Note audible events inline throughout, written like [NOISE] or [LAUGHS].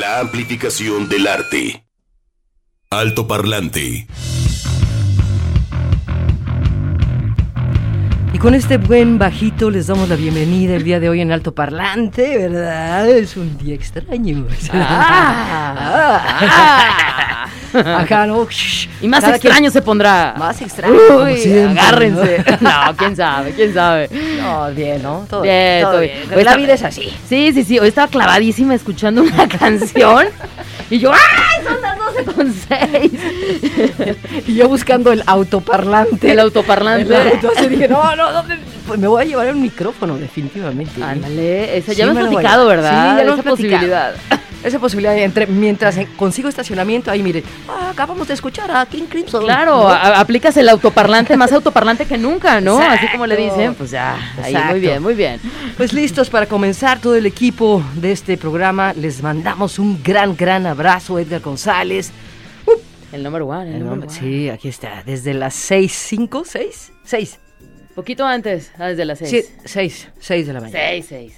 La amplificación del arte. Alto parlante. Y con este buen bajito les damos la bienvenida el día de hoy en Alto Parlante, ¿verdad? Es un día extraño. Ah, [LAUGHS] [LAUGHS] Acá, ¿no? y más Cada extraño se pondrá. Más extraño. Uy, como siempre, agárrense. [LAUGHS] No, quién sabe, quién sabe. ¿no? Bien, ¿no? Todo Bien, todo todo bien. bien. La vida es así. Sí, sí, sí. Hoy estaba clavadísima escuchando una [LAUGHS] canción. Y yo, ¡ay! Son las 12 con 6. Y yo buscando el autoparlante. El autoparlante. Entonces dije, no, no, ¿dónde? Pues me voy a llevar un micrófono, definitivamente. Ándale, esa Sí, ya me me has platicado, Sí, ¿verdad? ya lo posibilidad. Esa posibilidad, entre, mientras consigo estacionamiento, ahí mire, ah, acabamos de escuchar a King Crimson. Claro, ¿no? a- a- aplicas el autoparlante, más autoparlante que nunca, ¿no? Así como le dicen, pues ya, ahí, muy bien, muy bien. Pues listos para comenzar todo el equipo de este programa. Les mandamos un gran, gran abrazo, Edgar González. El número one, el, número sí, aquí está, desde las 6, 5, 6, 6, Poquito antes, ah, desde las 6. 6, 6 de la mañana. 6, 6,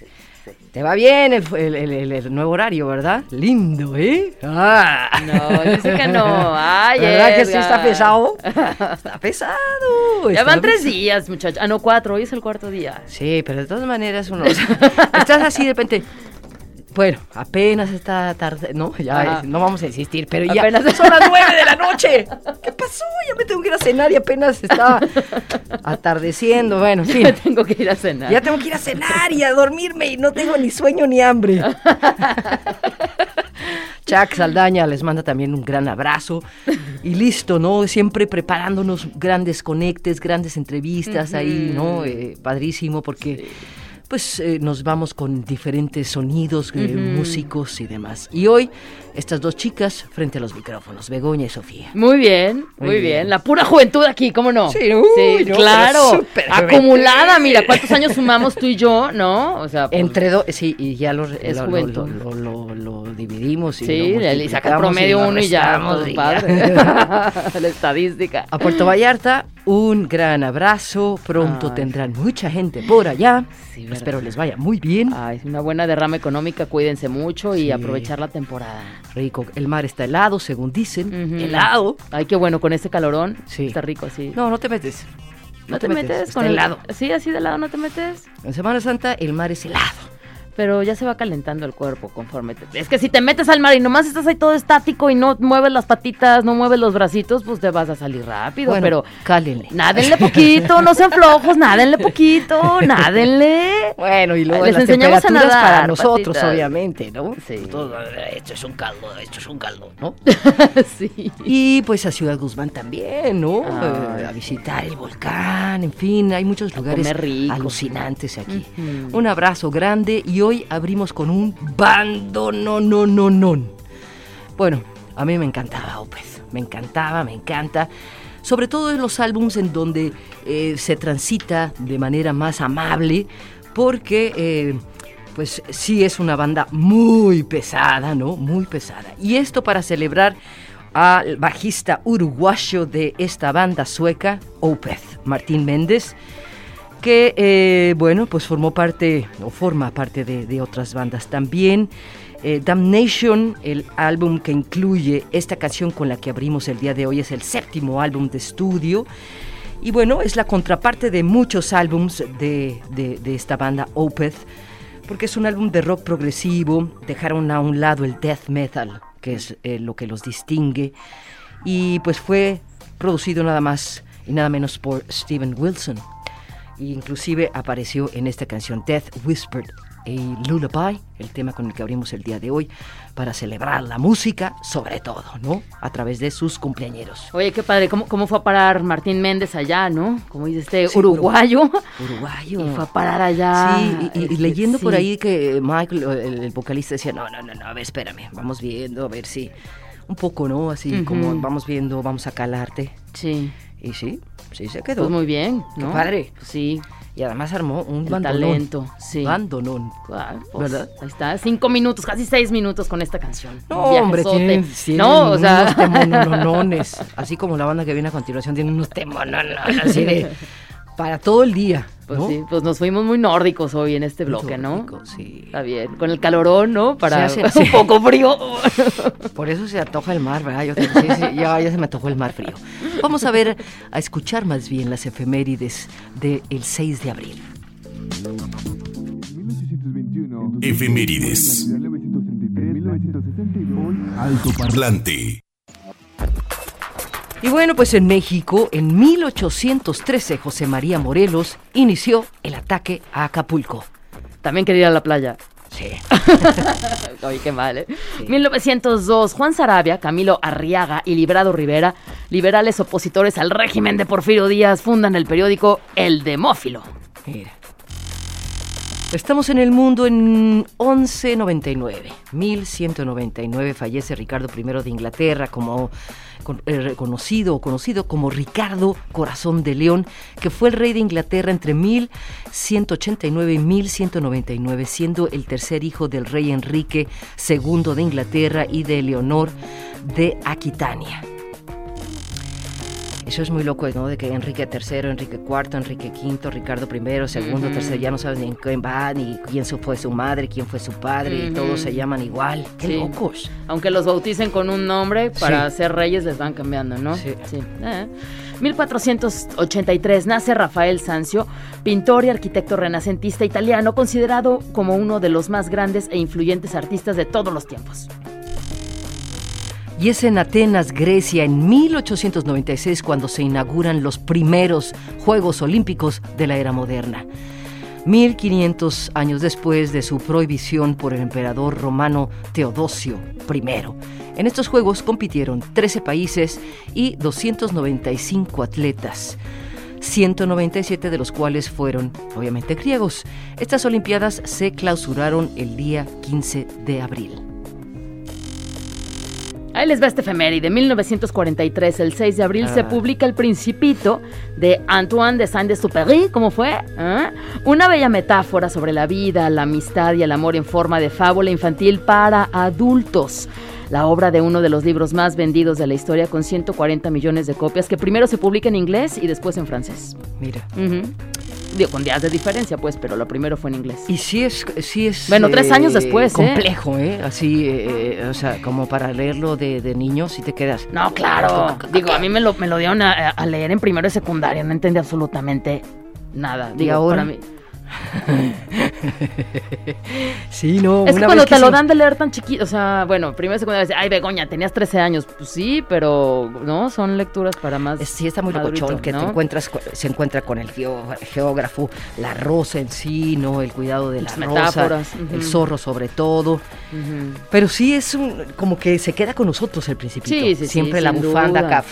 6. Te va bien el, el- el- el- el nuevo horario, ¿verdad? Lindo, ¿eh? Ah. No, [LAUGHS] dice que no. Ay, ¿Verdad que sí está pesado? Está [LAUGHS] pesado. Ya van tres días, muchachos. Ah, no, cuatro. Hoy es el cuarto día. Sí, pero de todas maneras uno... [LAUGHS] estás así de repente... Bueno, apenas está tarde, no, ya es- no vamos a insistir, pero ya Apenas- [LAUGHS] son las nueve de la noche. ¿Qué pasó? Ya me tengo que ir a cenar y apenas está atardeciendo. Bueno, en [LAUGHS] fin, Me tengo que ir a cenar. ya tengo que ir a cenar y a dormirme y no tengo ni sueño ni hambre. [LAUGHS] Chuck Saldaña les manda también un gran abrazo y listo, ¿no? Siempre preparándonos grandes conectes, grandes entrevistas ahí, ¿no? Eh, padrísimo porque pues eh, nos vamos con diferentes sonidos, eh, músicos y demás. Y hoy estas dos chicas frente a los micrófonos, Begoña y Sofía. Muy bien, muy, bien. bien. La pura juventud aquí, ¿cómo no? Sí, uy, no, claro. Acumulada, mira, ¿cuántos [LAUGHS] años sumamos tú y yo, no? O sea, pues, Entre dos, sí, y ya lo, Es lo- lo- lo dividimos. Y Sí, le saca promedio uno y ya, y padre. [LAUGHS] La estadística. A Puerto Vallarta, un gran abrazo. Pronto Ay. tendrán mucha gente por allá. Espero les vaya muy bien. Ay, una buena derrama económica, cuídense mucho y aprovechar la temporada. Rico. El mar está helado, según dicen. Helado. Ay, qué bueno, con este calorón. Sí. Está rico así. No, no te metes. ¿No te, metes, con el helado. Sí, así de lado no te metes. En Semana Santa el mar es helado. Pero ya se va calentando el cuerpo conforme te... Es que si te metes al mar y nomás estás ahí todo estático y no mueves las patitas, no mueves los bracitos, pues te vas a salir rápido. Bueno, pero cálenle. nádenle poquito, no sean flojos, nádenle poquito, nádenle. Bueno, y luego Les las enseñamos a nadar, para nosotros, patitas. obviamente, ¿no? Sí. Todo, esto es un caldo, esto es un caldo, ¿no? [LAUGHS] sí. Y pues a Ciudad Guzmán también, ¿no? Ay, Eh, a visitar el volcán, en fin, hay muchos lugares alucinantes aquí. Ujú. Un abrazo grande y hoy abrimos con un bando no no no no. Bueno, a mí me encantaba Opeth, me encantaba, me encanta. Sobre todo en los álbums en donde eh, se transita de manera más amable, porque eh, pues sí es una banda muy pesada, ¿no? Muy pesada. Y esto para celebrar al bajista uruguayo de esta banda sueca, Opeth, Martín Méndez, que, eh, bueno, pues formó parte, o forma parte de, otras bandas también. Eh, Damnation, el álbum que incluye esta canción con la que abrimos el día de hoy, es el séptimo álbum de estudio. Y bueno, es la contraparte de muchos álbums de esta banda Opeth, porque es un álbum de rock progresivo, dejaron a un lado el death metal, que es eh, lo que los distingue, y pues fue producido nada más y nada menos por Steven Wilson. E inclusive apareció en esta canción Death Whispered y Lullaby, el tema con el que abrimos el día de hoy, para celebrar la música, sobre todo, ¿no? A través de sus cumpleañeros. Oye, qué padre, ¿cómo, cómo fue a parar Martín Méndez allá, no? Como dice este Sí, uruguayo. Uruguayo. Y fue a parar allá. Sí, y, y- y Este, leyendo por ahí que Michael, el, el vocalista, decía, no, no, no, no, a ver, espérame, vamos viendo, a ver si... Un poco, ¿no? Así como vamos viendo, vamos a calarte. Sí, Y sí, sí se quedó. pues muy bien, Qué ¿no? padre. Sí, Y además armó un el bandonón. talento, sí. Bandonón. Ah, pues, ¿Verdad? Ahí está, cinco minutos, casi seis minutos con esta canción. No, hombre, tienen, tienen No, o sea, unos temononones. [LAUGHS] Así como la banda que viene a continuación tiene unos temononones así de... [LAUGHS] Para todo el día. Pues ¿no? sí, pues nos fuimos muy nórdicos hoy en este bloque, ¿no? Nórdico, Sí. Está bien, con el calorón, ¿no? Para hace- [LAUGHS] un poco frío. Por eso se antoja el mar, ¿verdad? Yo te- sí, sí, ya, ya se me antojó el mar frío. Vamos a ver, a escuchar más bien las efemérides del 6 de abril. Efemérides. Alto parlante. Y bueno, pues en México, en 1813, José María Morelos inició el ataque a Acapulco. También quería ir a la playa. Sí. [LAUGHS] Oye, qué mal, ¿eh? 1902, Juan Sarabia, Camilo Arriaga y Librado Rivera, liberales opositores al régimen de Porfirio Díaz, fundan el periódico El Demófilo. Mira. Estamos en el mundo en 1199. 1199 fallece Ricardo I de Inglaterra como con- eh, reconocido o conocido como Ricardo Corazón de León, que fue el rey de Inglaterra entre 1189 y 1199, siendo el tercer hijo del rey Enrique II de Inglaterra y de Leonor de Aquitania. Eso es muy loco, ¿no? De que Enrique III, Enrique IV, Enrique V, Ricardo I, segundo, Ujú. tercero, ya no sabes ni en quién va, ni quién fue su madre, quién fue su padre, y Ujú. todos se llaman igual. ¡Qué Sí. locos! Aunque los bauticen con un nombre, para Sí. ser reyes les van cambiando, ¿no? Sí. Eh. 1483 nace Rafael Sanzio, pintor y arquitecto renacentista italiano, considerado como uno de los más grandes e influyentes artistas de todos los tiempos. Y es en Atenas, Grecia, en 1896 cuando se inauguran los primeros Juegos Olímpicos de la era moderna. 1500 años después de su prohibición por el emperador romano Teodosio I. En estos Juegos compitieron 13 países y 295 atletas. 197 de los cuales fueron, obviamente, griegos. Estas Olimpiadas se clausuraron el día 15 de abril. Ahí les va este efeméride. 1943, el 6 de abril, se Ah. publica El Principito de Antoine de Saint-Exupéry. ¿Cómo fue? ¿Ah? Una bella metáfora sobre la vida, la amistad y el amor en forma de fábula infantil para adultos. La obra de uno de los libros más vendidos de la historia con 140 millones de copias que primero se publica en inglés y después en francés. Mira. Digo, con días de diferencia, pues, pero lo primero fue en inglés. Y sí es, sí es. Bueno, tres años después, ¿eh? Complejo, ¿eh? Así, eh, o sea, como para leerlo de, de niños y te quedas. No, claro. Digo, a mí me lo, me lo dieron a, a leer en primero y secundaria, no entendí absolutamente nada. Digo, ahora? para mí- [LAUGHS] Sí, no. Es que cuando vez te lo sí- dan de leer tan chiquito, o sea, bueno, primero secundaria, dice, ay, Begoña, tenías 13 años. Pues sí, pero, ¿no? Son lecturas para más. es- Sí, está muy madurito, locochón que te ¿no? encuentras, co- se encuentra con el geógrafo, la rosa en sí, ¿no? El cuidado de la Las rosa, metáforas, el ujú. zorro sobre todo. Ujú. Pero sí es un, como que se queda con nosotros el principito. Sí, sí, sí, Siempre la sin bufanda duda. acá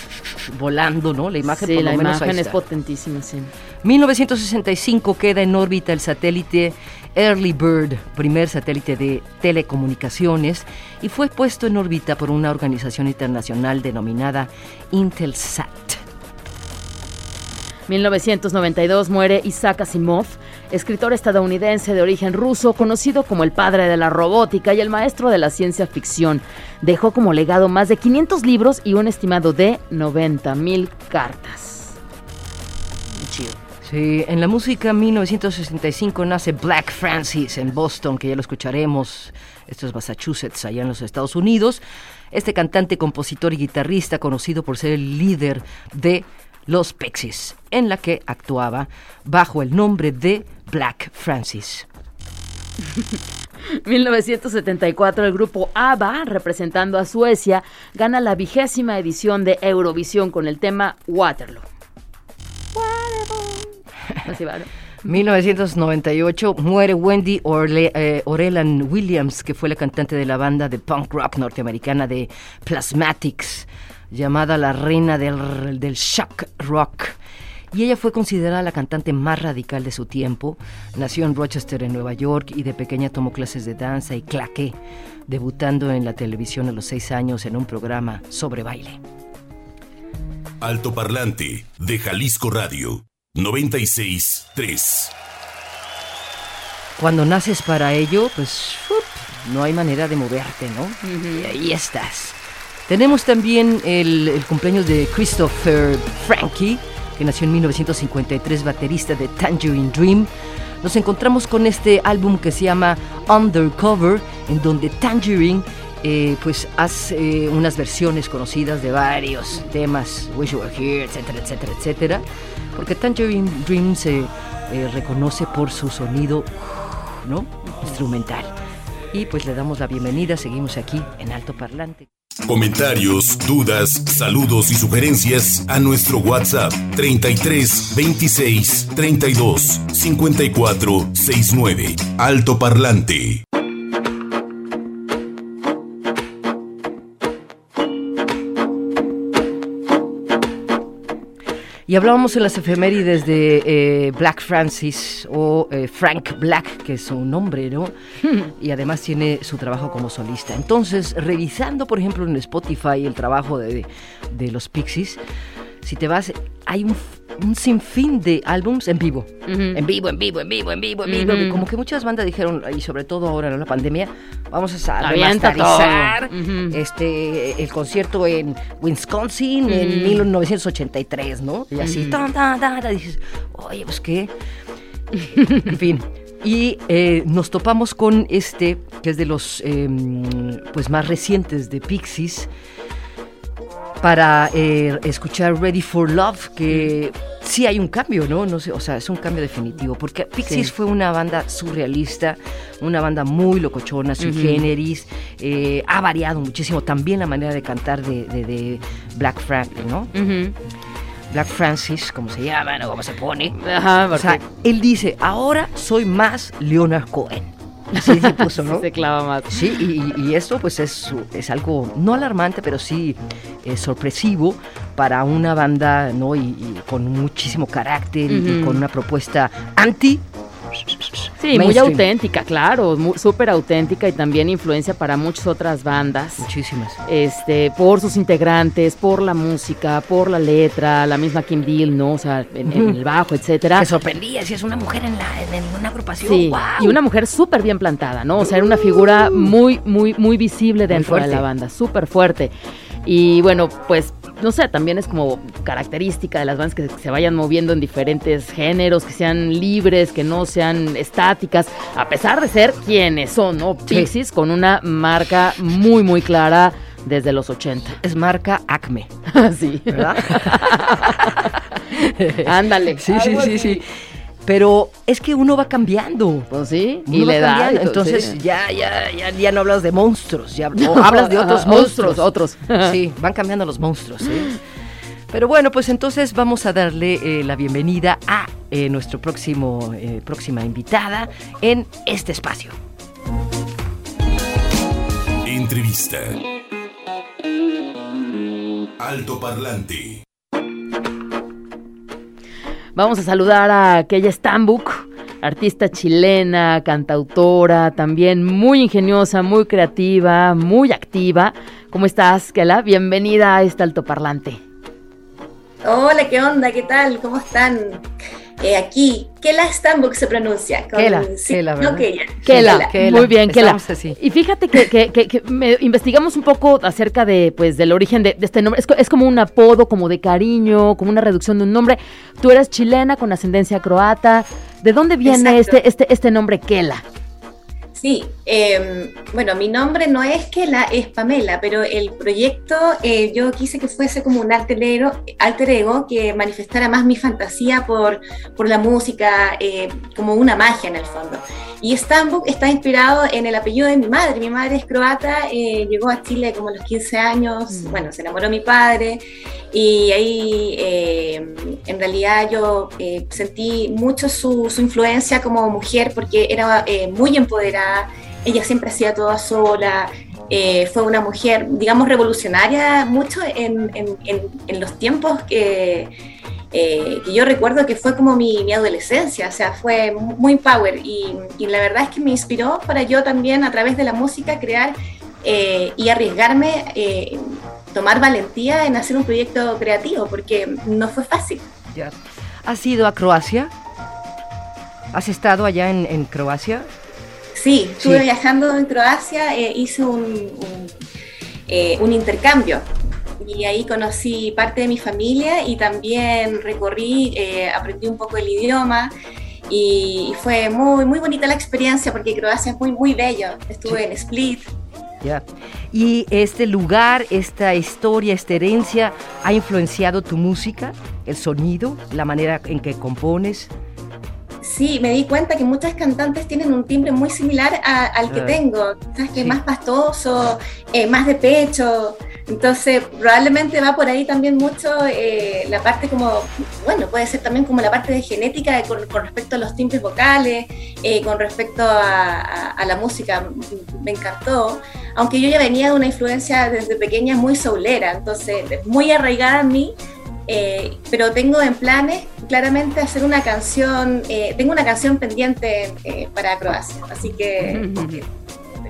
volando, ¿no? La imagen sí, por lo la menos ahí imagen es está. potentísima, sí. 1965 queda en órbita el satélite Early Bird, primer satélite de telecomunicaciones, y fue puesto en órbita por una organización internacional denominada Intelsat. 1992 muere Isaac Asimov, escritor estadounidense de origen ruso, conocido como el padre de la robótica y el maestro de la ciencia ficción. Dejó como legado más de 500 libros y un estimado de 90 mil cartas. Sí, en la música 1965 nace Black Francis en Boston, que ya lo escucharemos. Esto es Massachusetts, allá en los Estados Unidos. Este cantante, compositor y guitarrista conocido por ser el líder de Los Pixies, en la que actuaba bajo el nombre de Black Francis. [LAUGHS] 1974 el grupo ABBA, representando a Suecia, gana la vigésima edición de Eurovisión con el tema Waterloo. [LAUGHS] 1998 muere Wendy Orle- eh, Orelan Williams, que fue la cantante de la banda de punk rock norteamericana de Plasmatics, llamada la reina del, del shock rock. Y ella fue considerada la cantante más radical de su tiempo. Nació en Rochester, en Nueva York, y de pequeña tomó clases de danza y claqué, debutando en la televisión a los seis años en un programa sobre baile. Alto parlante de Jalisco Radio 96.3. Cuando naces para ello, pues no hay manera de moverte, ¿no? Y ahí estás. Tenemos también el, el cumpleaños de Christopher Frankie, que nació en 1953, baterista de Tangerine Dream. Nos encontramos con este álbum que se llama Undercover, en donde Tangerine eh, pues hace unas versiones conocidas de varios temas, Wish You Were Here, etcétera, etcétera, etcétera, porque Tangerine Dream se eh, reconoce por su sonido ¿no? instrumental. Y pues le damos la bienvenida, seguimos aquí en Alto Parlante. Comentarios, dudas, saludos y sugerencias a nuestro WhatsApp 33 26 32 54 69. Alto Parlante. Y hablábamos en las efemérides de eh, Black Francis o eh, Frank Black, que es su nombre, ¿no? y además tiene su trabajo como solista. Entonces, revisando, por ejemplo, en Spotify el trabajo de, de los Pixies, si te vas, hay un, un sinfín de álbums en vivo. En vivo, en vivo, en vivo, en vivo, en vivo. Ujú. Como que muchas bandas dijeron, y sobre todo ahora en la pandemia, vamos a Avienta remasterizar este, el concierto en Wisconsin en Ujú. 1983, ¿no? Y así, tan, tan, tan, tan, dices, oye, pues qué. [LAUGHS] en fin. Y eh, nos topamos con este, que es de los eh, pues más recientes de Pixies, para eh, escuchar Ready for Love, que sí hay un cambio, ¿no? no sé, o sea, es un cambio definitivo, porque Pixies Sí. fue una banda surrealista, una banda muy locochona, sui Ujú. generis, eh, ha variado muchísimo también la manera de cantar de, de- de Black Frank, ¿no? Black Francis, como se llama, ¿no? Como se pone. Ajá, O sea, él dice, ahora soy más Leonard Cohen. Así se puso, [LAUGHS] ¿no? se clava más. Sí, y, y esto pues es, es algo no alarmante, pero sí eh, sorpresivo para una banda, ¿no? Y, y con muchísimo carácter y- con una propuesta anti. Sí, muy auténtica, claro, súper auténtica y también influencia para muchas otras bandas. Muchísimas. Este, por sus integrantes, por la música, por la letra, la misma Kim Deal, ¿no? O sea, en, el bajo, etcétera. Me sorprendía si es una mujer en, la, en, una agrupación. Sí, y una mujer súper bien plantada, ¿no? O sea, era una figura muy, muy, muy visible dentro de la banda, súper fuerte. Y bueno, pues, no sé, también es como característica de las bandas que se vayan moviendo en diferentes géneros, que sean libres, que no sean estáticas, a pesar de ser quienes son, ¿no? Sí. Pixies con una marca muy, muy clara desde los 80. Es marca Acme, [LAUGHS] sí. ¿verdad? [LAUGHS] Ándale. sí, sí, sí, sí. Pero es que uno va cambiando. Pues sí, Uno y va le da. cambiando, y todo, Entonces sí. ya, ya, ya, ya no hablas de monstruos, ya o hablas de otros Ajá, monstruos. otros, otros. [LAUGHS] Sí, van cambiando los monstruos. ¿eh? Pero bueno, pues entonces vamos a darle eh, la bienvenida a eh, nuestro próximo eh, próxima invitada en este espacio. Entrevista. Alto Parlante. Vamos a saludar a Keya Stambuk, artista chilena, cantautora, también muy ingeniosa, muy creativa, muy activa. ¿Cómo estás, Kela? Bienvenida a este altoparlante. Hola, ¿qué onda? ¿Qué tal? ¿Cómo están? Eh, aquí, Kela Stambuk se pronuncia. con- Kela, sí, Kela, no ¿verdad? Kela. Kela, Kela, muy bien, Kela. así. Y fíjate que, que- que- que me- investigamos un poco acerca de, pues, del origen de, de este nombre. Es, co- es como un apodo, como de cariño, como una reducción de un nombre. Tú eres chilena con ascendencia croata. ¿De dónde viene Exacto. este, este, este nombre Kela? Sí, eh, bueno, mi nombre no es Kela, es Pamela, pero el proyecto eh, yo quise que fuese como un alter ego, alter ego que manifestara más mi fantasía por, por la música, eh, como una magia en el fondo. Y Stambuk está inspirado en el apellido de mi madre. Mi madre es croata, eh, llegó a Chile como a los 15 años, Mm. bueno, se enamoró mi padre y ahí eh, en realidad yo eh, sentí mucho su, su influencia como mujer porque era eh, muy empoderada, ella siempre hacía todo sola, fue una mujer, digamos, revolucionaria mucho en, en- los tiempos que, que yo recuerdo que fue como mi, mi adolescencia, o sea, fue muy power. Y, y la verdad es que me inspiró para yo también a través de la música crear y arriesgarme, tomar valentía en hacer un proyecto creativo, porque no fue fácil. Ya. ¿Has ido a Croacia? ¿Has estado allá en, en Croacia? Sí, estuve Sí. viajando en Croacia, eh, hice un, un, eh, un intercambio y ahí conocí parte de mi familia y también recorrí, eh, aprendí un poco el idioma y fue muy, muy bonita la experiencia porque Croacia es muy, muy bello. Estuve en Split. ¿Y este lugar, esta historia, esta herencia ha influenciado tu música, el sonido, la manera en que compones? Sí, me di cuenta que muchas cantantes tienen un timbre muy similar al que ah. tengo, ¿sabes? Que más pastoso, eh, más de pecho. Entonces, probablemente va por ahí también mucho eh, la parte como, bueno, puede ser también como la parte de genética con, respecto a los timbres vocales, eh, con respecto a, la música, me encantó. Aunque yo ya venía de una influencia desde pequeña muy soulera, entonces muy arraigada en mí, eh, pero tengo en planes claramente hacer una canción, tengo una canción pendiente para Croacia, así que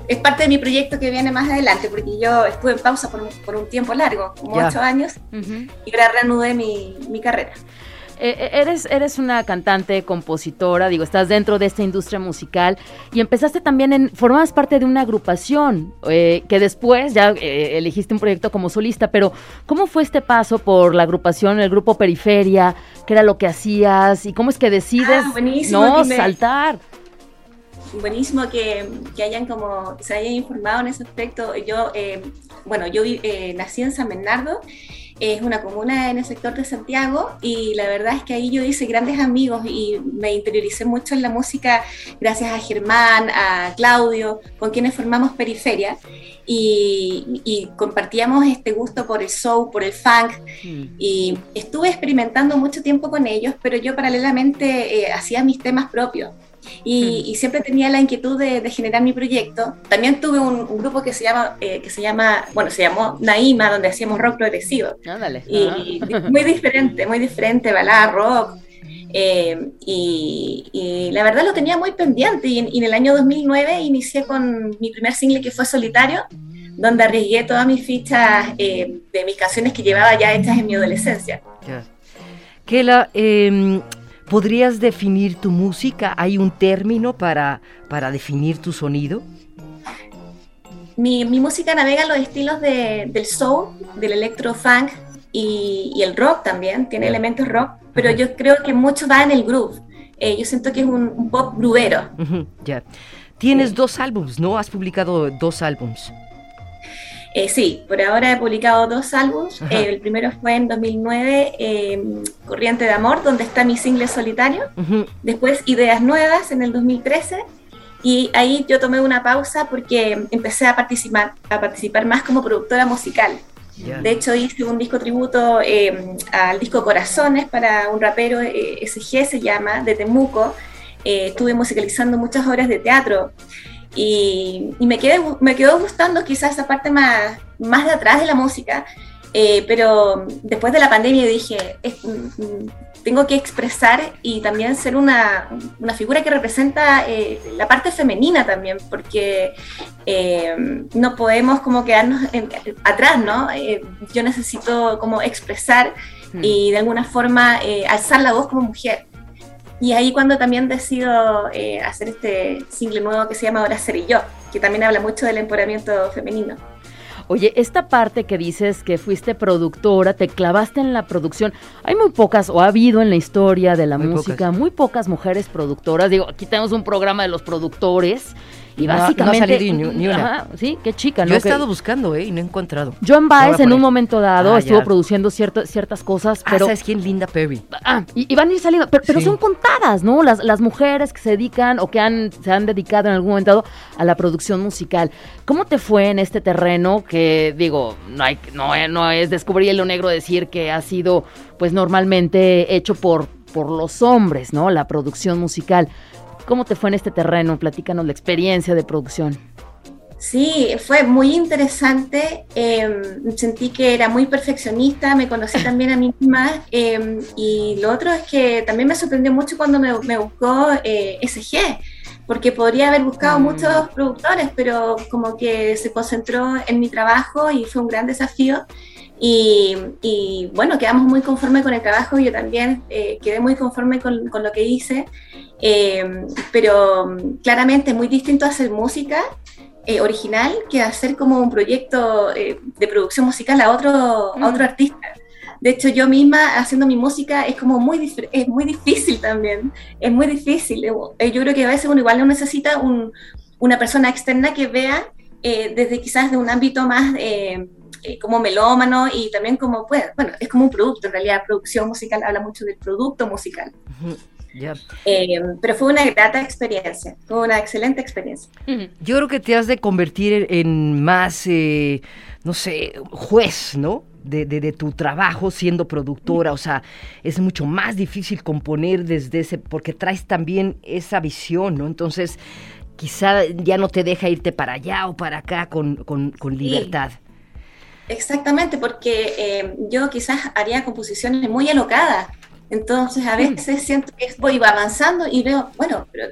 es parte de mi proyecto que viene más adelante, porque yo estuve en pausa por un, tiempo largo, como ocho años, y ahora reanudé mi, mi carrera. Eh, eh, eres, eres una cantante, compositora, digo, estás dentro de esta industria musical y empezaste también en, formabas parte de una agrupación eh, que después ya elegiste un proyecto como solista, pero ¿cómo fue este paso por la agrupación, el grupo Periferia? ¿Qué era lo que hacías? ¿Y cómo es que decides ah, no saltar? Buenísimo que, que, hayan como, se hayan informado en ese aspecto. Yo, eh, bueno, yo eh, nací en San Bernardo, es una comuna en el sector de Santiago y la verdad es que ahí yo hice grandes amigos y me interioricé mucho en la música gracias a Germán, a Claudio, con quienes formamos Periferia. Y, compartíamos este gusto por el soul, por el funk, mm. y estuve experimentando mucho tiempo con ellos, pero yo paralelamente eh, hacía mis temas propios. Y, siempre tenía la inquietud de, generar mi proyecto. También tuve un, grupo que se llama, eh, que se llama, bueno, se llamó Naima, donde hacíamos rock progresivo. Y, [LAUGHS] muy diferente, muy diferente, balada, rock. Eh, y, la verdad lo tenía muy pendiente y en, el año 2009 inicié con mi primer single que fue Solitario, donde arriesgué todas mis fichas eh, de mis canciones que llevaba ya hechas en mi adolescencia. Que la, em, ¿Podrías definir tu música? ¿Hay un término para, para definir tu sonido? Mi, música navega los estilos del soul, del electro funk y, el rock también, tiene elementos rock, pero yo creo que mucho va en el groove. Eh, yo siento que es un, pop grubero. Ya. Tienes dos álbums, ¿no? Has publicado dos álbums. Eh, sí, por ahora he publicado dos álbumes. Eh, el primero fue en 2009, em, Corriente de Amor, donde está mi single solitario. Después Ideas Nuevas en el 2013. Y ahí yo tomé una pausa porque empecé a participar, a participar más como productora musical. De hecho, hice un disco tributo em, al disco Corazones para un rapero, eh, SG se llama, de Temuco. estuve musicalizando muchas obras de teatro. Y, me, quedé, me quedó gustando quizás esa parte más, más de atrás de la música, eh, pero después de la pandemia dije, mm, mm, tengo que expresar y también ser una, una figura que representa eh, la parte femenina también, porque eh, no podemos como quedarnos atrás, ¿no? yo necesito como expresar mm. y de alguna forma alzar la voz como mujer. Y ahí cuando también decido eh, hacer este single nuevo que se llama Ahora Seré Yo, que también habla mucho del empoderamiento femenino. Oye, esta parte que dices que fuiste productora, te clavaste en la producción. Hay muy pocas, o ha habido en la historia de la música, muy pocas mujeres productoras. Digo, aquí tenemos un programa de los productores y básicamente. ni, una. sí, qué chica, ¿no? Yo he estado buscando, ¿eh? Y no he encontrado. John Baez en un momento dado ah, estuvo produciendo ciertas cosas, ah, pero. ¿sabes quién? Linda Perry. Ah, y, van a ir saliendo. Pero, son contadas, ¿no? Las, las mujeres que se dedican o que han, se han dedicado en algún momento dado a la producción musical. ¿Cómo te fue en este terreno que, digo, no, hay, no, no es descubrir lo negro decir que ha sido, pues, normalmente hecho por por los hombres, ¿no? La producción musical. ¿Cómo te fue en este terreno? Platícanos la experiencia de producción. Sí, fue muy interesante. Em, sentí que era muy perfeccionista, me conocí también a mí misma. Em, y lo otro es que también me sorprendió mucho cuando me, buscó eh, SG, porque podría haber buscado mm. muchos productores, pero como que se concentró en mi trabajo y fue un gran desafío. Y, bueno, quedamos muy conformes con el trabajo, yo también eh, quedé muy conforme con, con lo que hice, eh, pero claramente es muy distinto hacer música eh, original que hacer como un proyecto eh, de producción musical a otro, a otro artista. De hecho, yo misma haciendo mi música es como muy, es muy difícil también, es muy difícil. Eh, yo creo que a veces uno igual no necesita un, una persona externa que vea desde quizás de un ámbito más como melómano y también como, pues, bueno, es como un producto, en realidad producción musical habla mucho del producto musical. Eh, pero fue una grata experiencia, fue una excelente experiencia. Yo creo que te has de convertir en más, eh, no sé, juez, ¿no? De, de, tu trabajo siendo productora, o sea, es mucho más difícil componer desde ese, porque traes también esa visión, ¿no? Entonces, quizá ya no te deja irte para allá o para acá con, con, con libertad. Exactamente, porque eh, yo quizás haría composiciones muy alocadas entonces a mm. veces siento que voy avanzando y veo, bueno, pero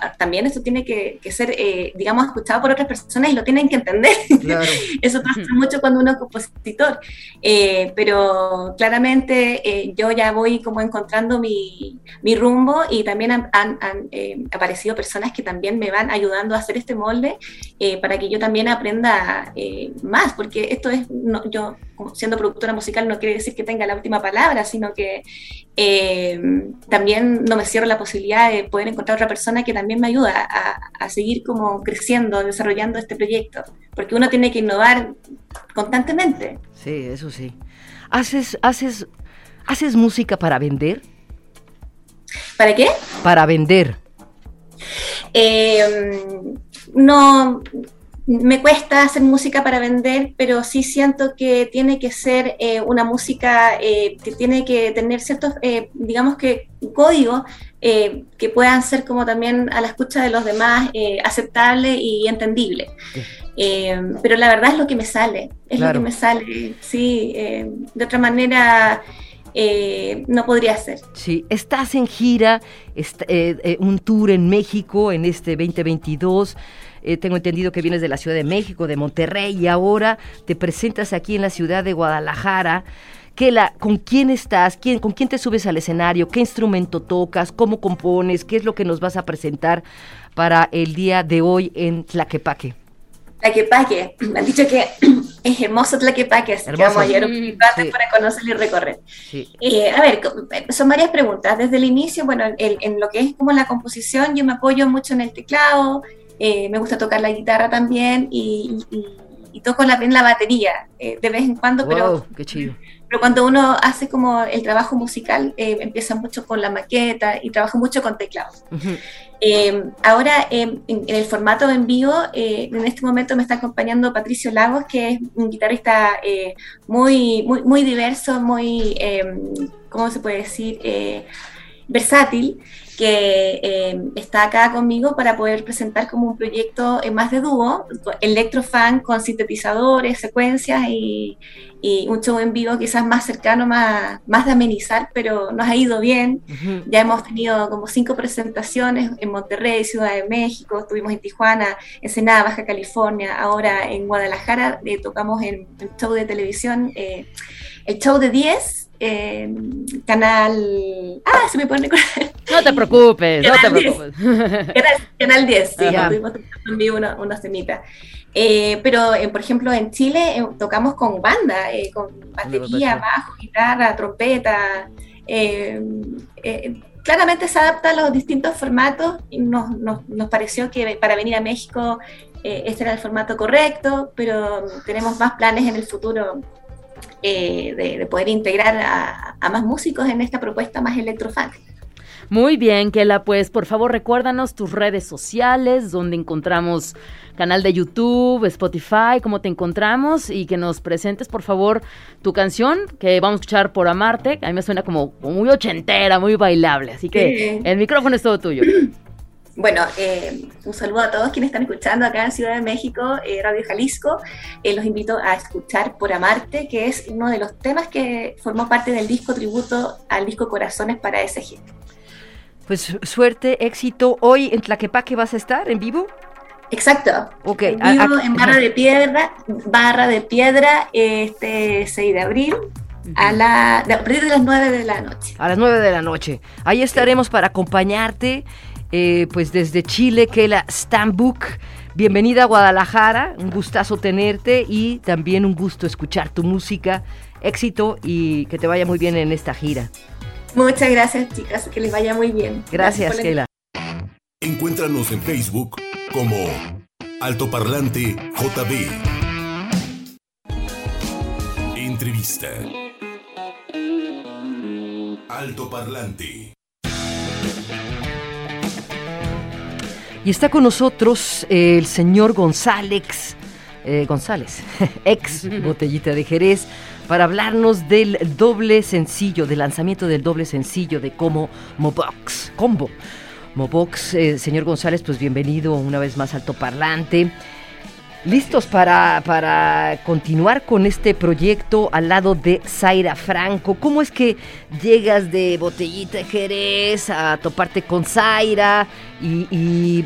ah, también esto tiene que, ser, eh, digamos, escuchado por otras personas y lo tienen que entender. [LAUGHS] Eso pasa mucho cuando uno es compositor. Eh, pero claramente eh, yo ya voy como encontrando mi, mi rumbo y también han, han, aparecido personas que también me van ayudando a hacer este molde para que yo también aprenda más, porque esto es, no, yo siendo productora musical no quiere decir que tenga la última palabra, sino que eh, también no me cierro la posibilidad de poder encontrar otra persona que también me ayuda a, seguir como creciendo, desarrollando este proyecto, porque uno tiene que innovar constantemente. Sí, eso sí. ¿Haces, haces, haces música para vender? ¿Para qué? Para vender. Eh, no, me cuesta hacer música para vender, pero sí siento que tiene que ser eh, una música eh, que tiene que tener ciertos, eh, digamos que, códigos que puedan ser como también a la escucha de los demás aceptable y entendible. pero la verdad es lo que me sale, es lo que me sale, sí, de otra manera... no podría ser. Sí, estás en gira, un tour en México en este 2022. Eh, tengo entendido que vienes de la Ciudad de México, de Monterrey, y ahora te presentas aquí en la ciudad de Guadalajara. la, ¿Con quién estás? ¿Quién, ¿Con quién te subes al escenario? ¿Qué instrumento tocas? ¿Cómo compones? ¿Qué es lo que nos vas a presentar para el día de hoy en Tlaquepaque? Tlaquepaque, me [CLEARS THROAT] han dicho que [CLEARS THROAT] es hermoso Tlaquepaque, así que vamos ayer un para conocer y recorrer. Eh, a ver, son varias preguntas. Desde el inicio, bueno, en lo que es como la composición, yo me apoyo mucho en el teclado, eh, me gusta tocar la guitarra también y, toco la, la batería eh, de vez en cuando, pero, pero cuando uno hace como el trabajo musical, eh, empieza mucho con la maqueta y trabajo mucho con teclados. ahora, en, el formato en vivo, en este momento me está acompañando Patricio Lagos, que es un guitarrista muy, muy, muy diverso, muy, ¿cómo se puede decir? versátil que eh, está acá conmigo para poder presentar como un proyecto en más de dúo, electrofan con sintetizadores, secuencias y, un show en vivo quizás más cercano, más, más de amenizar, pero nos ha ido bien. Ya hemos tenido como cinco presentaciones en Monterrey, Ciudad de México, estuvimos en Tijuana, Ensenada, Baja California, ahora en Guadalajara eh, tocamos en el show de televisión, eh, el show de 10 canal. Ah, se me pone. [LAUGHS] No te preocupes, no te preocupes. [LAUGHS] Canal, 10, sí, tuvimos en vivo una, una eh, pero, eh, por ejemplo, en Chile eh, tocamos con banda, con batería, bajo, guitarra, trompeta. claramente se adapta a los distintos formatos y nos, nos, nos pareció que para venir a México este era el formato correcto, pero tenemos más planes en el futuro eh, de, poder integrar a, más músicos en esta propuesta más electrofunk. Muy bien, Kela, pues por favor recuérdanos tus redes sociales, donde encontramos canal de YouTube, Spotify, cómo te encontramos y que nos presentes por favor tu canción que vamos a escuchar por Amarte, a mí me suena como, muy ochentera, muy bailable, así que el micrófono es todo tuyo. [CLEARS THROAT] Bueno, eh, un saludo a todos quienes están escuchando acá en Ciudad de México, eh, Radio Jalisco. Eh, los invito a escuchar Por Amarte, que es uno de los temas que formó parte del disco tributo al disco Corazones para SG. Pues suerte, éxito. Hoy en Tlaquepaque vas a estar en vivo. Exacto. Ok. En vivo en Barra de Piedra, Barra de Piedra, este 6 de abril. A, la, a partir de las 9 de la noche. A las 9 de la noche. Ahí estaremos para acompañarte eh, pues desde Chile, que la Stambuk, bienvenida a Guadalajara, un gustazo tenerte y también un gusto escuchar tu música. Éxito y que te vaya muy bien en esta gira. Muchas gracias, chicas, que les vaya muy bien. Gracias, Kela. Encuéntranos en Facebook como Altoparlante JB. Entrevista. Altoparlante. Y está con nosotros el señor González, eh, González, [LAUGHS] ex [LAUGHS] botellita de Jerez, para hablarnos del doble sencillo, del lanzamiento del doble sencillo de como Mobox, Combo. Mobox, eh, señor González, pues bienvenido una vez más al Toparlante. Listos para, para continuar con este proyecto al lado de Zaira Franco. ¿Cómo es que llegas de Botellita de Jerez a toparte con Zaira y, y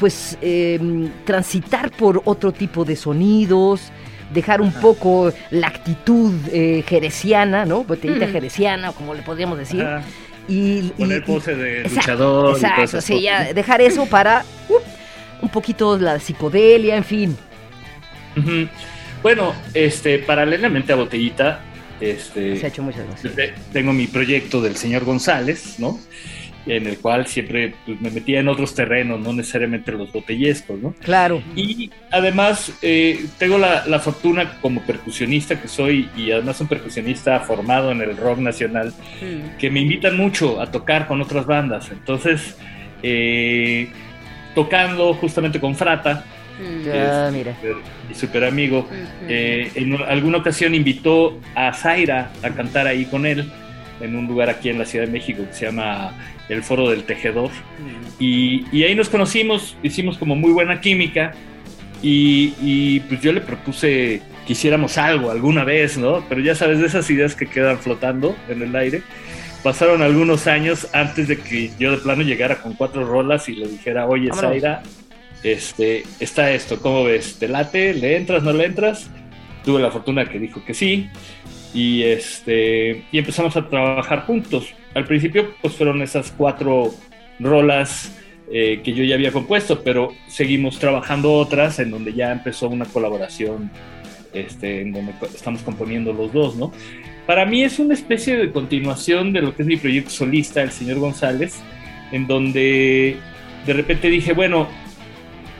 pues em, transitar por otro tipo de sonidos? Dejar un poco la actitud eh, jereciana, ¿no? Botellita Mm. jereciana, como le podríamos decir. Ajá. Y, Poner pose de Exacto, luchador. y Exacto, cosas sí, ya dejar eso para uh, un poquito la psicodelia, en fin. Bueno, este, paralelamente a Botellita, este, Se ha hecho muchas te- tengo mi proyecto del señor González, ¿no? En el cual siempre pues, me metía en otros terrenos, no necesariamente los botellescos, ¿no? Claro. Y además eh, tengo la, la fortuna como percusionista que soy y además un percusionista formado en el rock nacional que me invitan mucho a tocar con otras bandas. Entonces, eh, tocando justamente con Frata, Ya, es mira. super- mi super amigo, eh, en alguna ocasión invitó a Zaira a cantar ahí con él en un lugar aquí en la Ciudad de México que se llama el Foro del Tejedor. Y, y ahí nos conocimos, hicimos como muy buena química y, y, pues yo le propuse que hiciéramos algo alguna vez, ¿no? Pero ya sabes, de esas ideas que quedan flotando en el aire. Pasaron algunos años antes de que yo de plano llegara con cuatro rolas y le dijera, oye. Zaira, este, está esto, ¿cómo ves? ¿Te late? ¿Le entras? ¿No le entras? Tuve la fortuna que dijo que sí y este y empezamos a trabajar juntos. Al principio pues fueron esas cuatro rolas eh, que yo ya había compuesto, pero seguimos trabajando otras en donde ya empezó una colaboración este, en donde estamos componiendo los dos, ¿no? Para mí es una especie de continuación de lo que es mi proyecto solista, El Señor González, en donde de repente dije, bueno,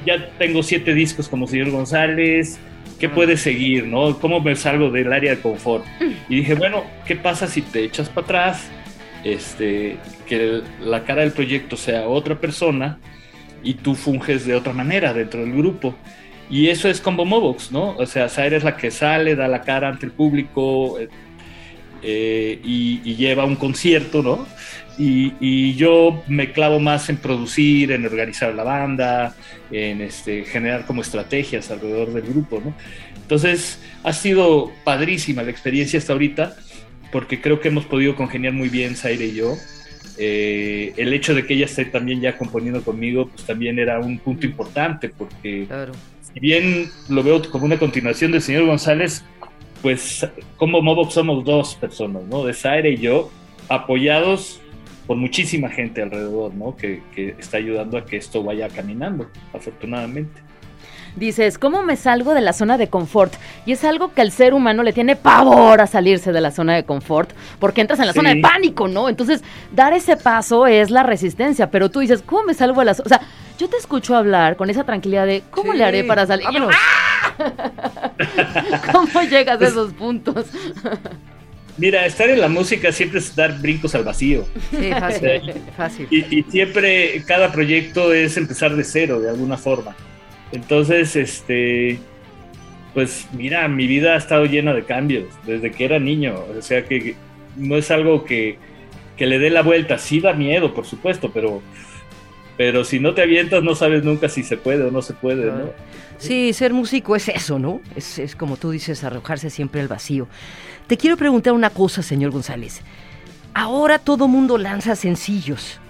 ya tengo siete discos como Señor González, ¿qué puede seguir, no? ¿Cómo me salgo del área de confort? Y dije, bueno, ¿qué pasa si te echas para atrás? Este, que la cara del proyecto sea otra persona y tú funges de otra manera dentro del grupo. Y eso es Combo Mobox, ¿no? O sea, Zaire es la que sale, da la cara ante el público eh, y, y lleva un concierto, ¿no? Y, y yo me clavo más en producir, en organizar la banda, en este, generar como estrategias alrededor del grupo, ¿no? Entonces, ha sido padrísima la experiencia hasta ahorita, porque creo que hemos podido congeniar muy bien Zaire y yo. Eh, el hecho de que ella esté también ya componiendo conmigo, pues también era un punto importante, porque Claro. si bien lo veo como una continuación del señor González, pues como Mobox somos dos personas, ¿no? De Zaire y yo, apoyados por muchísima gente alrededor, ¿no? Que, que está ayudando a que esto vaya caminando, afortunadamente. Dices, ¿cómo me salgo de la zona de confort? Y es algo que al ser humano le tiene pavor a salirse de la zona de confort, porque entras en la Sí. zona de pánico, ¿no? Entonces, dar ese paso es la resistencia, pero tú dices, ¿cómo me salgo de la zona? O sea, yo te escucho hablar con esa tranquilidad de, ¿cómo Sí, le haré para salir? Y yo, vámonos. ¡ah! [LAUGHS] ¿Cómo llegas a Pues- esos puntos? Mira, estar en la música siempre es dar brincos al vacío. Sí, fácil. fácil. Y, y siempre, cada proyecto es empezar de cero, de alguna forma. Entonces, este, pues mira, mi vida ha estado llena de cambios desde que era niño. O sea que no es algo que, que le dé la vuelta. Sí da miedo, por supuesto, pero, pero si no te avientas no sabes nunca si se puede o no se puede, ¿no? Sí, ser músico es eso, ¿no? Es, es como tú dices, arrojarse siempre al vacío. Te quiero preguntar una cosa, señor González. Ahora todo mundo lanza sencillos.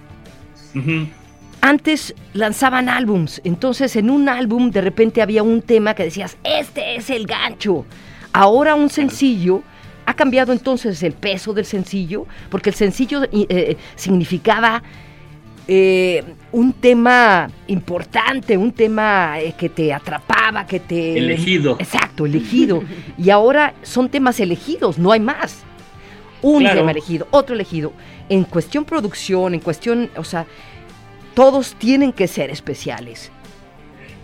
Antes lanzaban álbums, entonces en un álbum de repente había un tema que decías, este es el gancho. Ahora un sencillo ha cambiado entonces el peso del sencillo, porque el sencillo eh, eh, significaba eh, un tema importante, un tema eh, que te atrapaba, que te... Elegido. Exacto, elegido. y ahora son temas elegidos, no hay más. Un tema elegido, otro elegido. En cuestión producción, en cuestión, o sea, todos tienen que ser especiales.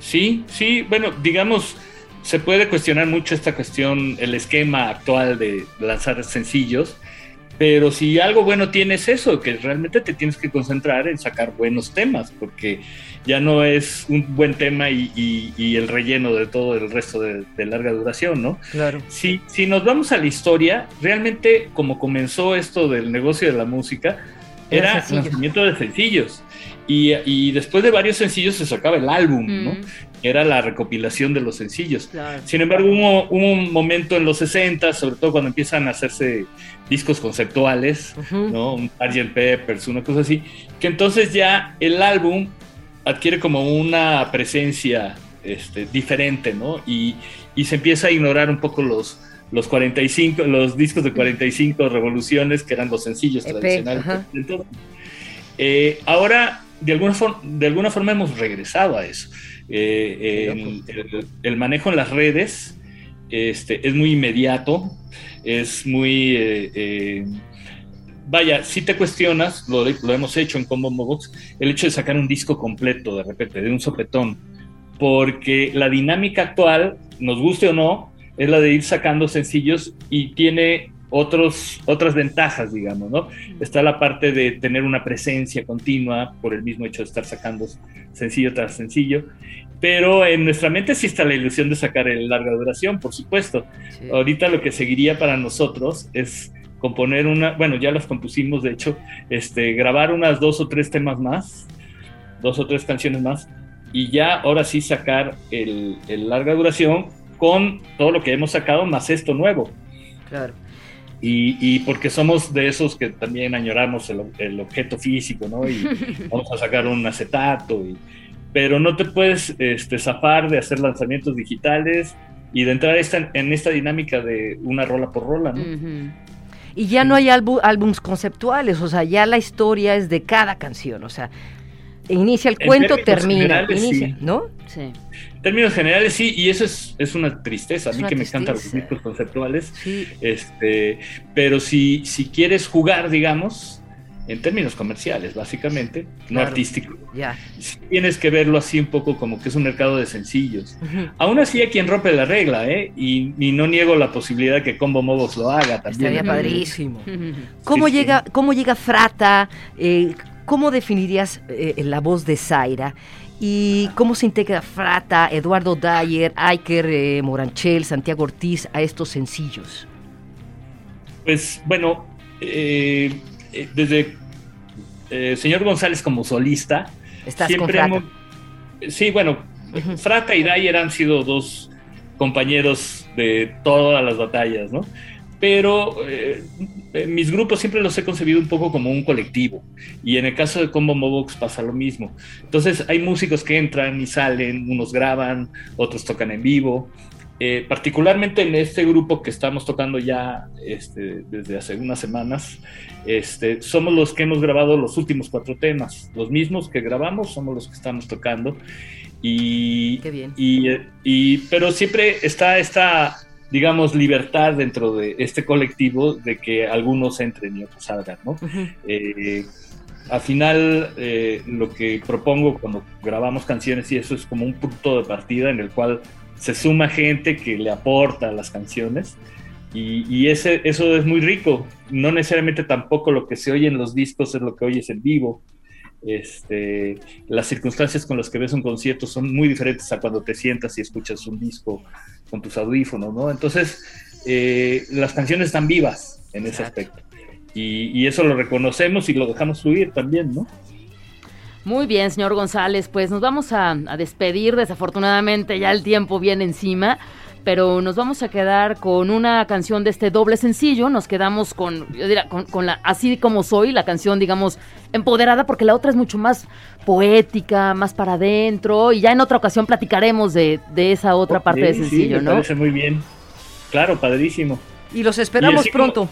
Sí, sí, bueno, digamos, se puede cuestionar mucho esta cuestión, el esquema actual de lanzar sencillos, pero si algo bueno tienes eso, que realmente te tienes que concentrar en sacar buenos temas, porque ya no es un buen tema y, el relleno de todo el resto de, larga duración, ¿no? Claro. Si, si nos vamos a la historia, realmente como comenzó esto del negocio de la música, era lanzamiento de sencillos. Y, después de varios sencillos se sacaba el álbum, ¿no? Era la recopilación de los sencillos. Sin embargo, hubo, un momento en los 60, sobre todo cuando empiezan a hacerse discos conceptuales, ¿no? Un Sgt. Peppers, una cosa así, que entonces ya el álbum adquiere como una presencia este, diferente, ¿no? Y, se empieza a ignorar un poco los, los 45, los discos de 45 revoluciones que eran los sencillos tradicionales. Eh, ahora de alguna, de alguna forma hemos regresado a eso. Eh, el, manejo en las redes este, es muy inmediato, es muy... Eh, eh, vaya, si te cuestionas, lo, lo, hemos hecho en Combo Box, el hecho de sacar un disco completo de repente, de un sopetón, porque la dinámica actual, nos guste o no, es la de ir sacando sencillos y tiene otros, otras ventajas, digamos, ¿no? Está la parte de tener una presencia continua por el mismo hecho de estar sacando sencillo tras sencillo, pero en nuestra mente sí está la ilusión de sacar el larga duración, por supuesto. Ahorita lo que seguiría para nosotros es componer una, bueno, ya las compusimos, de hecho, este, grabar unas dos o tres temas más, dos o tres canciones más, y ya ahora sí sacar el, el larga duración con todo lo que hemos sacado más esto nuevo. Claro. Y, porque somos de esos que también añoramos el, objeto físico, ¿no? Y [LAUGHS] vamos a sacar un acetato, y, pero no te puedes este, zafar de hacer lanzamientos digitales y de entrar esta, en esta dinámica de una rola por rola, ¿no? Y ya no hay álbums conceptuales, o sea, ya la historia es de cada canción, o sea, inicia el cuento, termina, inicia, ¿no? Sí. En términos generales, sí, y eso es, es una tristeza. A mí que me encantan los discos conceptuales. Este, pero si, si quieres jugar, digamos, en términos comerciales, básicamente, no artístico. Ya. Tienes que verlo así un poco como que es un mercado de sencillos. Aún así hay quien rompe la regla, ¿eh? Y, no niego la posibilidad que Combo Mobos lo haga también. Estaría padrísimo. ¿Cómo, llega, ¿Cómo llega Frata? Eh, ¿Cómo definirías eh, la voz de Zaira? ¿Y cómo se integra Frata, Eduardo Dyer, Aiker eh, Moranchel, Santiago Ortiz a estos sencillos? Pues bueno, eh, desde señor González como solista, ¿Estás siempre con Frata? sí, bueno, Frata y Dyer han sido dos compañeros de todas las batallas, ¿no? Pero eh, mis grupos siempre los he concebido un poco como un colectivo y en el caso de Combo Mobox pasa lo mismo. Entonces hay músicos que entran y salen, unos graban, otros tocan en vivo. Eh, particularmente en este grupo que estamos tocando ya este, desde hace unas semanas, este, somos los que hemos grabado los últimos cuatro temas, los mismos que grabamos, somos los que estamos tocando. Y, Qué bien. y, y pero siempre está esta digamos, libertad dentro de este colectivo de que algunos entren y otros salgan, ¿no? Eh, al final, eh, lo que propongo cuando grabamos canciones y eso es como un punto de partida en el cual se suma gente que le aporta a las canciones y, ese, eso es muy rico. No necesariamente tampoco lo que se oye en los discos es lo que oyes en vivo. Este, las circunstancias con las que ves un concierto son muy diferentes a cuando te sientas y escuchas un disco con tus audífonos, ¿no? Entonces, eh, las canciones están vivas en ese aspecto. Y, eso lo reconocemos y lo dejamos fluir también, ¿no? Muy bien, señor González, pues nos vamos a, a despedir, desafortunadamente ya el tiempo viene encima pero nos vamos a quedar con una canción de este doble sencillo. Nos quedamos con, yo diría, con, la Así como soy, la canción, digamos, empoderada, porque la otra es mucho más poética, más para adentro. Y ya en otra ocasión platicaremos de, esa otra parte del sencillo, sí, me ¿no? Parece muy bien. Claro, padrísimo. Y los esperamos pronto.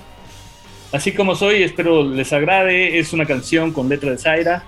Así como soy, espero les agrade. Es una canción con letra de Zaira.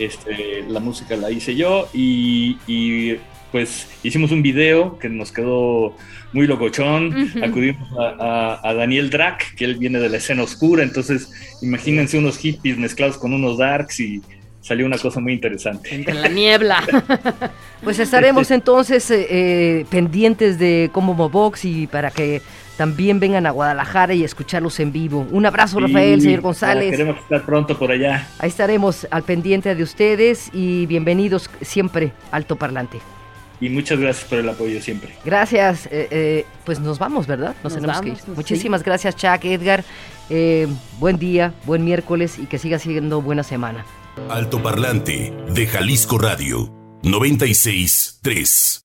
Este, la música la hice yo y, y, pues hicimos un video que nos quedó muy locochón. Acudimos a, a- a Daniel Drac, que él viene de la escena oscura. Entonces, imagínense unos hippies mezclados con unos darks y salió una cosa muy interesante. Entre la niebla. [LAUGHS] Pues estaremos entonces eh, eh, pendientes de Como Box y para que también vengan a Guadalajara y escucharlos en vivo. Un abrazo, Rafael, señor González. Queremos estar pronto por allá. Ahí estaremos al pendiente de ustedes y bienvenidos siempre, Alto Parlante. Y muchas gracias por el apoyo siempre. Gracias. eh, eh, pues nos vamos, ¿verdad? Nos, Nos tenemos que ir. pues, Muchísimas gracias, Chuck, Edgar. Eh, buen día, buen miércoles y que siga siendo buena semana. Alto Parlante de Jalisco Radio 96 3.